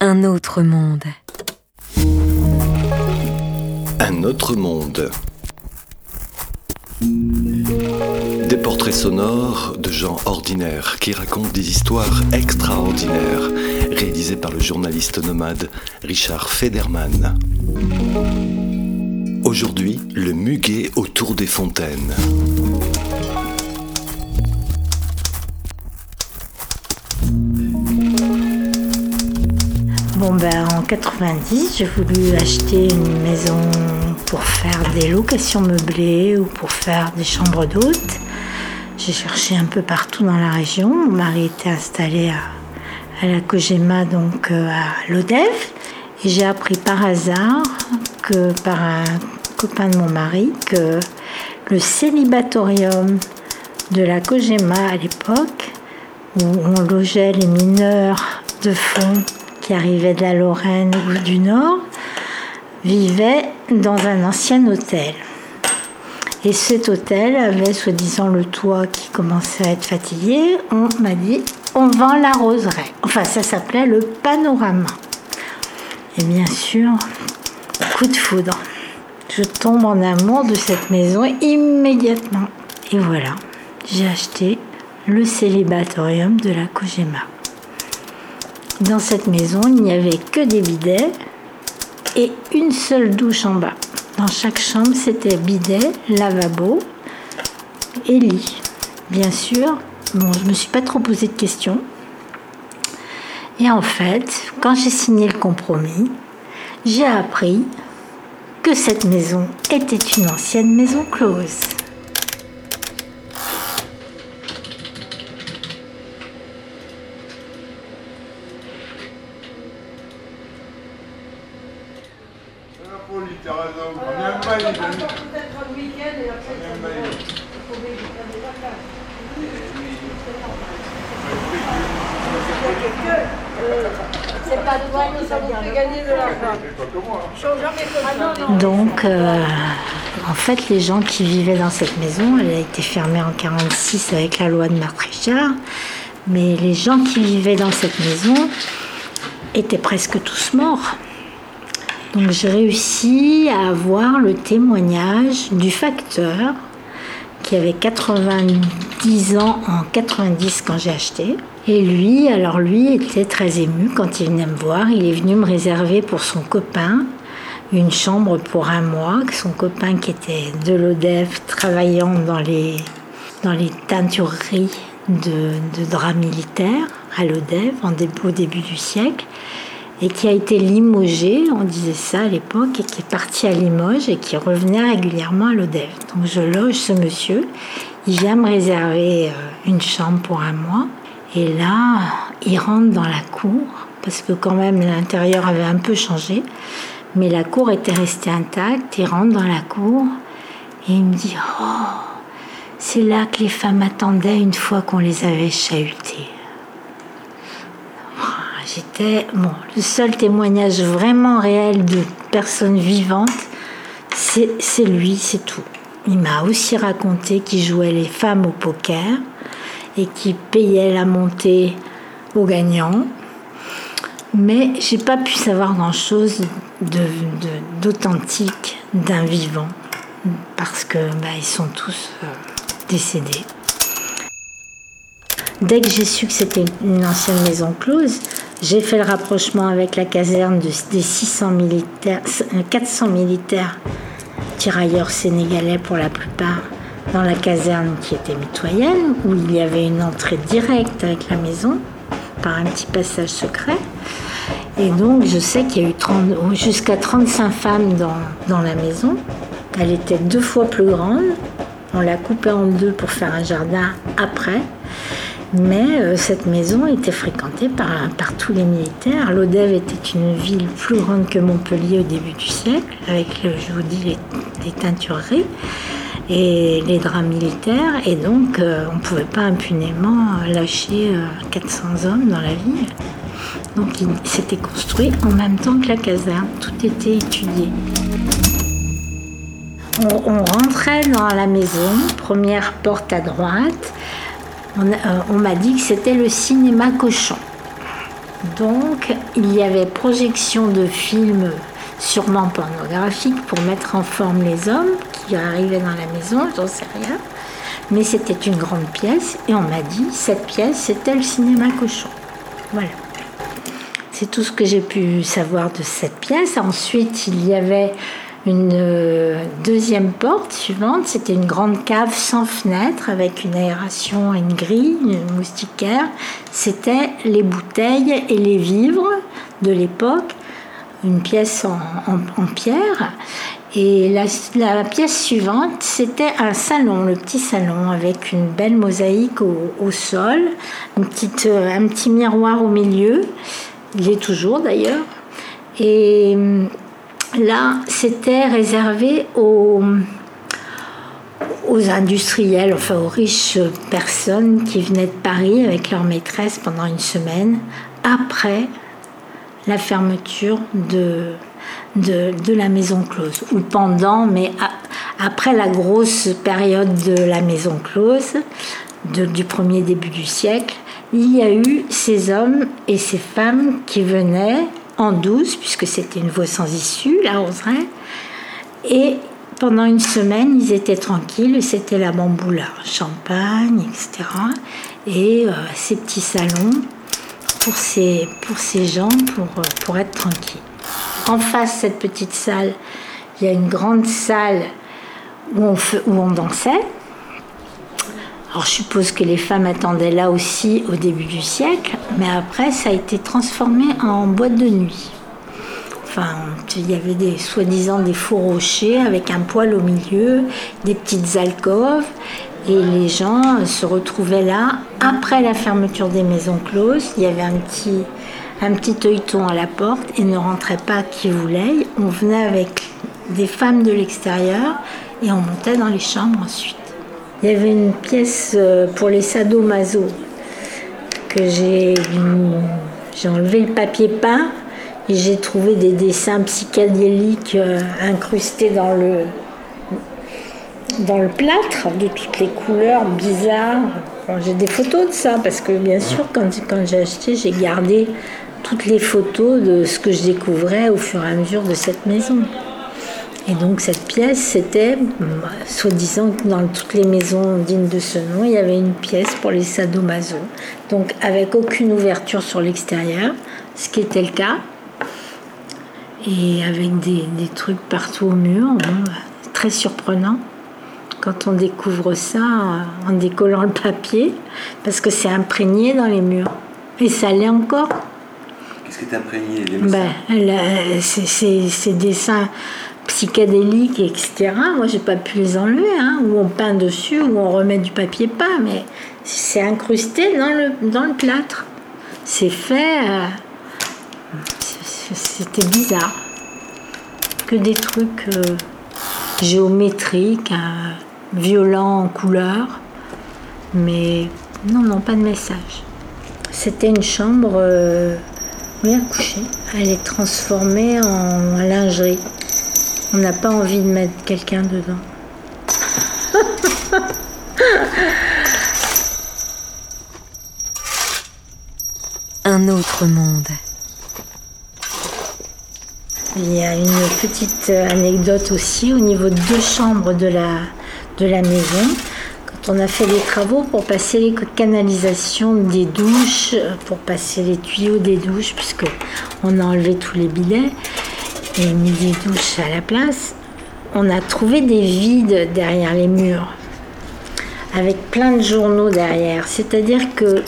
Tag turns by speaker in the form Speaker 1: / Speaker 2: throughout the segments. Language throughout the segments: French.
Speaker 1: Un autre monde.
Speaker 2: Un autre monde. Des portraits sonores de gens ordinaires qui racontent des histoires extraordinaires, réalisés par le journaliste nomade Richard Federman. Aujourd'hui, le muguet autour des fontaines.
Speaker 3: Ben en 90, j'ai voulu acheter une maison pour faire des locations meublées ou pour faire des chambres d'hôtes. J'ai cherché un peu partout dans la région. Mon mari était installé à, à la Kojima, donc euh, à l'Odev. Et j'ai appris par hasard que par un copain de mon mari que le célibatorium de la Kojima à l'époque, où on logeait les mineurs de fond qui arrivaient de la Lorraine ou du Nord, vivait dans un ancien hôtel. Et cet hôtel avait soi-disant le toit qui commençait à être fatigué. On m'a dit, on vend la roseraie. Enfin, ça s'appelait le panorama. Et bien sûr, coup de foudre. Je tombe en amour de cette maison immédiatement. Et voilà, j'ai acheté le célibatorium de la Kojima. Dans cette maison, il n'y avait que des bidets et une seule douche en bas. Dans chaque chambre, c'était bidet, lavabo et lit. Bien sûr, bon, je ne me suis pas trop posé de questions. Et en fait, quand j'ai signé le compromis, j'ai appris que cette maison était une ancienne maison close. Donc, euh, en fait, les gens qui vivaient dans cette maison, elle a été fermée en 46 avec la loi de Marc mais les gens qui vivaient dans cette maison étaient presque tous morts. Donc j'ai réussi à avoir le témoignage du facteur qui avait 90 ans en 90 quand j'ai acheté. Et lui, alors lui était très ému quand il venait me voir. Il est venu me réserver pour son copain une chambre pour un mois. Son copain qui était de l'ODEF travaillant dans les, dans les teintureries de, draps militaires à l'ODEF au début du siècle et qui a été limogé, on disait ça à l'époque, et qui est parti à Limoges et qui revenait régulièrement à l'ODEV. Donc je loge ce monsieur, il vient me réserver euh, une chambre pour un mois, et là, il rentre dans la cour, parce que quand même l'intérieur avait un peu changé, mais la cour était restée intacte, il rentre dans la cour, et il me dit, oh, c'est là que les femmes attendaient une fois qu'on les avait chahutées j'étais bon, le seul témoignage vraiment réel de personne vivante, c'est lui, c'est tout. Il m'a aussi raconté qu'il jouait les femmes au poker et qu'il payait la montée aux gagnants. Mais j'ai pas pu savoir grand chose d'authentique d'un vivant parce que bah, ils sont tous euh, décédés. Dès que j'ai su que c'était une ancienne maison close, j'ai fait le rapprochement avec la caserne des 600 militaires, 400 euh, militaires tirailleurs sénégalais pour la plupart, dans la caserne qui était mitoyenne, où il y avait une entrée directe avec la maison, par un petit passage secret. Et donc, je sais qu'il y a eu jusqu'à 35 femmes dans, dans la maison. Elle était deux fois plus grande. On l'a coupée en deux pour faire un jardin après. Mais euh, cette maison était fréquentée par, tous les militaires. Lodève était une ville plus grande que Montpellier au début du siècle, avec, je vous dis, les, teintureries et les draps militaires. Et donc, euh, on ne pouvait pas impunément lâcher 400 euh, hommes dans la ville. Donc, il s'était construit en même temps que la caserne. Tout était étudié. on rentrait dans la maison, première porte à droite on m'a dit que c'était le cinéma cochon. Donc, il y avait projection de films sûrement pornographiques pour mettre en forme les hommes qui arrivaient dans la maison, j'en sais rien. Mais c'était une grande pièce et on m'a dit cette pièce c'était le cinéma cochon. Voilà. C'est tout ce que j'ai pu savoir de cette pièce. Ensuite, il y avait une euh, deuxième porte suivante, c'était une grande cave sans fenêtre avec une aération une grille, une moustiquaire. C'était les bouteilles et les vivres de l'époque, une pièce en, pierre. Et la, pièce suivante, c'était un salon, le petit salon, avec une belle mosaïque au, sol, une petite, euh, un petit miroir au milieu. Il est toujours d'ailleurs. Et Là, c'était réservé aux, industriels, enfin aux riches personnes qui venaient de Paris avec leur maîtresse pendant une semaine après la fermeture de, la maison close, ou pendant, mais après la grosse période de la maison close, du premier début du siècle, il y a eu ces hommes et ces femmes qui venaient en douce, puisque c'était une voie sans issue, la Roseraie. Et pendant une semaine, ils étaient tranquilles, c'était la bamboula, champagne, etc. Et euh, ces petits salons pour ces, gens, pour, euh, pour être tranquilles. En face cette petite salle, il y a une grande salle où on, où on dansait. Alors je suppose que les femmes attendaient là aussi au début du siècle, mais après ça a été transformé en boîte de nuit. Enfin, il y avait des soi-disant des faux rochers avec un poêle au milieu, des petites alcôves, et les gens se retrouvaient là après la fermeture des maisons closes. Il y avait un petit, un petit œilleton à la porte et ne rentrait pas qui voulait. On venait avec des femmes de l'extérieur et on montait dans les chambres ensuite. Il y avait une pièce euh, pour les sadomaso que j'ai j'ai enlevé le papier peint et j'ai trouvé des dessins psychédéliques euh, incrustés dans le dans le plâtre de toutes les couleurs bizarres. j'ai des photos de ça parce que bien sûr quand, quand j'ai acheté j'ai gardé toutes les photos de ce que je découvrais au fur et à mesure de cette maison. Et donc cette pièce, c'était, bah, soi-disant, dans toutes les maisons dignes de ce nom, il y avait une pièce pour les sadomaso. Donc avec aucune ouverture sur l'extérieur, ce qui était le cas. Et avec des, trucs partout au mur, très surprenant quand on découvre ça en décollant le papier, parce que c'est imprégné dans les murs. Et ça l'est encore.
Speaker 2: Qu'est-ce qui est imprégné
Speaker 3: ben, Ces dessins psychédéliques, etc. Moi, j'ai pas pu les enlever, hein, où on peint dessus, où on remet du papier peint, mais c'est incrusté dans le, plâtre. C'est fait. Euh, c'était bizarre. Que des trucs euh, géométriques, euh, violents en couleur, mais non, non, pas de message. C'était une chambre bien couchée. Elle est transformée en lingerie. On n'a pas envie de mettre quelqu'un dedans.
Speaker 1: Un autre monde.
Speaker 3: Il y a une petite anecdote aussi au niveau de deux chambres de la, de la maison. Quand on a fait les travaux pour passer les canalisations des douches, pour passer les tuyaux des douches, puisque on a enlevé tous les bidets, et mis des douches à la place, on a trouvé des vides derrière les murs, avec plein de journaux derrière. C'est-à-dire que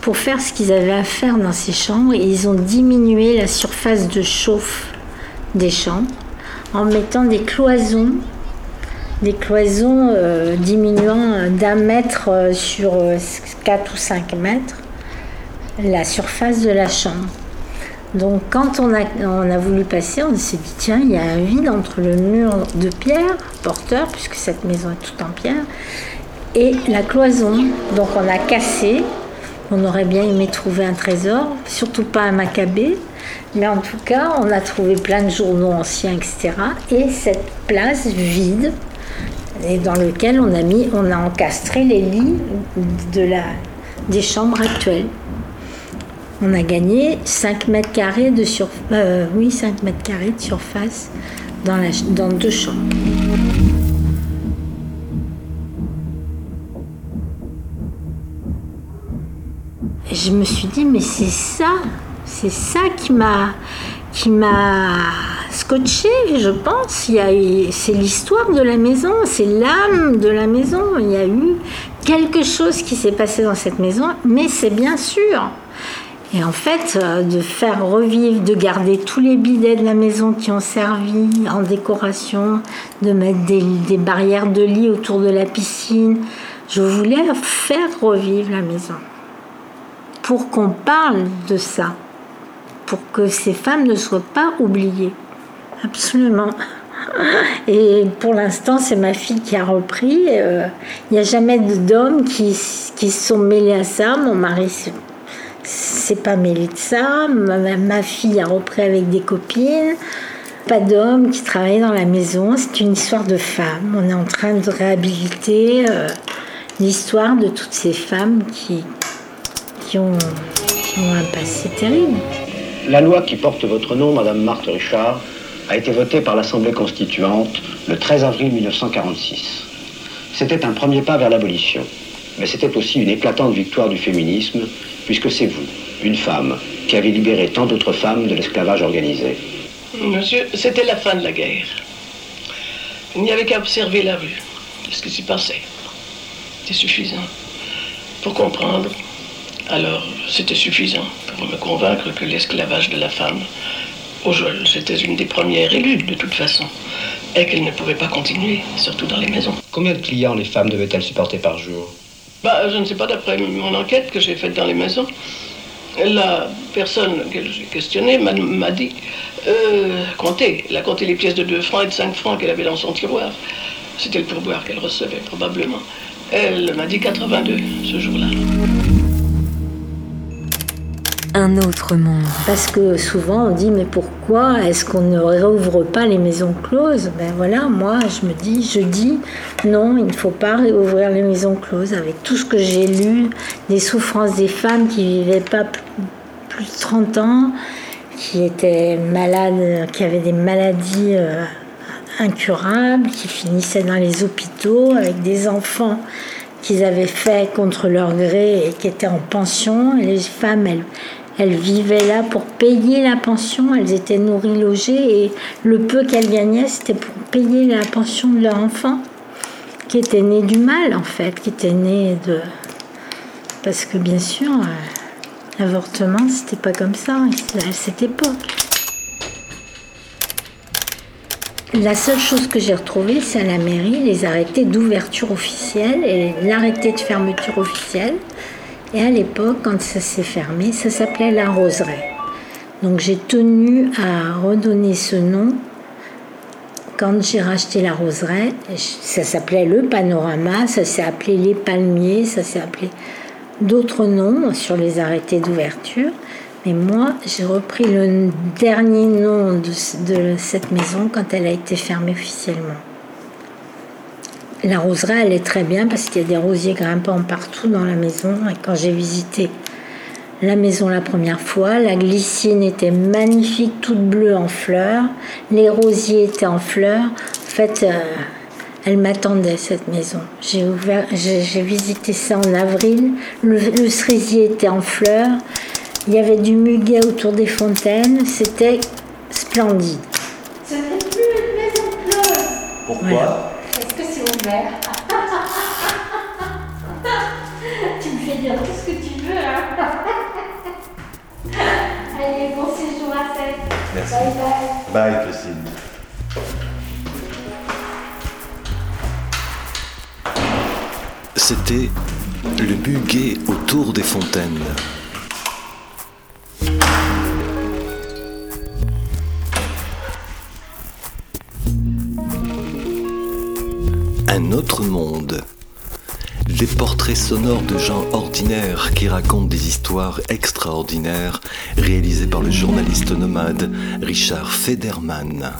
Speaker 3: pour faire ce qu'ils avaient à faire dans ces chambres, ils ont diminué la surface de chauffe des chambres en mettant des cloisons, des cloisons euh, diminuant d'un mètre euh, sur 4 euh, ou 5 mètres la surface de la chambre. Donc quand on a, voulu passer, on s'est dit tiens, il y a un vide entre le mur de pierre, porteur, puisque cette maison est toute en pierre, et la cloison. Donc on a cassé. On aurait bien aimé trouver un trésor, surtout pas un macabé, mais en tout cas, on a trouvé plein de journaux anciens, etc. Et cette place vide, dans lequel on a mis, on a encastré les lits des chambres actuelles. On a gagné 5 mètres carrés de sur, euh, oui, 5 mètres carrés de surface dans, la, dans deux chambres. Je me suis dit, mais c'est ça, c'est ça qui m'a qui m'a scotché, je pense. C'est l'histoire de la maison, c'est l'âme de la maison. Il y a eu quelque chose qui s'est passé dans cette maison, mais c'est bien sûr. Et en fait, euh, de faire revivre, de garder tous les bidets de la maison qui ont servi en décoration, de mettre des, barrières de lit autour de la piscine, je voulais faire revivre la maison pour qu'on parle de ça pour que ces femmes ne soient pas oubliées. Absolument. Et pour l'instant, c'est ma fille qui a repris. Euh, il n'y a jamais d'hommes qui, qui se sont mêlés à ça. Mon mari s'est pas mêlé. Ma, fille a repris avec des copines. Pas d'hommes qui travaillaient dans la maison. C'est une histoire de femmes. On est en train de réhabiliter euh, l'histoire de toutes ces femmes qui, qui, ont, qui ont un passé terrible.
Speaker 4: La loi qui porte votre nom, Madame Marthe Richard, a été votée par l'Assemblée constituante le 13 avril 1946. C'était un premier pas vers l'abolition, mais c'était aussi une éclatante victoire du féminisme, puisque c'est vous, une femme, qui avez libéré tant d'autres femmes de l'esclavage organisé.
Speaker 5: Monsieur, c'était la fin de la guerre. Il n'y avait qu'à observer la rue, ce qui s'y passait. C'est suffisant pour comprendre alors, c'était suffisant pour me convaincre que l'esclavage de la femme, au Joël, c'était une des premières éludes de toute façon, et qu'elle ne pouvait pas continuer, surtout dans les maisons.
Speaker 4: Combien de clients les femmes devaient-elles supporter par jour?
Speaker 5: Bah, je ne sais pas, d'après mon enquête que j'ai faite dans les maisons. La personne que j'ai questionnée m'a dit euh, compter. Elle a compté les pièces de 2 francs et de 5 francs qu'elle avait dans son tiroir. C'était le pourboire qu'elle recevait, probablement. Elle m'a dit 82 ce jour-là
Speaker 1: autre monde.
Speaker 3: Parce que souvent on dit mais pourquoi est-ce qu'on ne réouvre pas les maisons closes? Ben voilà, moi je me dis, je dis non, il ne faut pas réouvrir les maisons closes avec tout ce que j'ai lu des souffrances des femmes qui vivaient pas plus de 30 ans, qui étaient malades, qui avaient des maladies euh, incurables, qui finissaient dans les hôpitaux avec des enfants qu'ils avaient fait contre leur gré et qui étaient en pension. Et les femmes, elles, elles vivaient là pour payer la pension, elles étaient nourries, logées, et le peu qu'elles gagnaient, c'était pour payer la pension de leur enfant, qui était né du mal, en fait, qui était né de... Parce que, bien sûr, euh, l'avortement, c'était pas comme ça à cette époque. La seule chose que j'ai retrouvée, c'est à la mairie les arrêtés d'ouverture officielle et l'arrêté de fermeture officielle. Et à l'époque, quand ça s'est fermé, ça s'appelait la roseraie. Donc j'ai tenu à redonner ce nom. Quand j'ai racheté la roseraie, ça s'appelait le panorama, ça s'est appelé les palmiers, ça s'est appelé d'autres noms sur les arrêtés d'ouverture. Mais moi, j'ai repris le dernier nom de, de cette maison quand elle a été fermée officiellement. La roseraie, elle est très bien parce qu'il y a des rosiers grimpants partout dans la maison. Et quand j'ai visité la maison la première fois, la glycine était magnifique, toute bleue en fleurs. Les rosiers étaient en fleurs. En fait, euh, elle m'attendait cette maison. J'ai ouvert, j'ai visité ça en avril. Le, le, cerisier était en fleurs. Il y avait du muguet autour des fontaines. C'était splendide.
Speaker 6: Ce n'est plus une maison close.
Speaker 4: Pourquoi?
Speaker 6: tu me fais dire tout ce que tu veux. Hein Allez, bon séjour à 7.
Speaker 2: Merci.
Speaker 6: Bye bye.
Speaker 2: Bye, Christine. C'était le buguet autour des fontaines. Un autre monde. Des portraits sonores de gens ordinaires qui racontent des histoires extraordinaires réalisés par le journaliste nomade Richard Federman.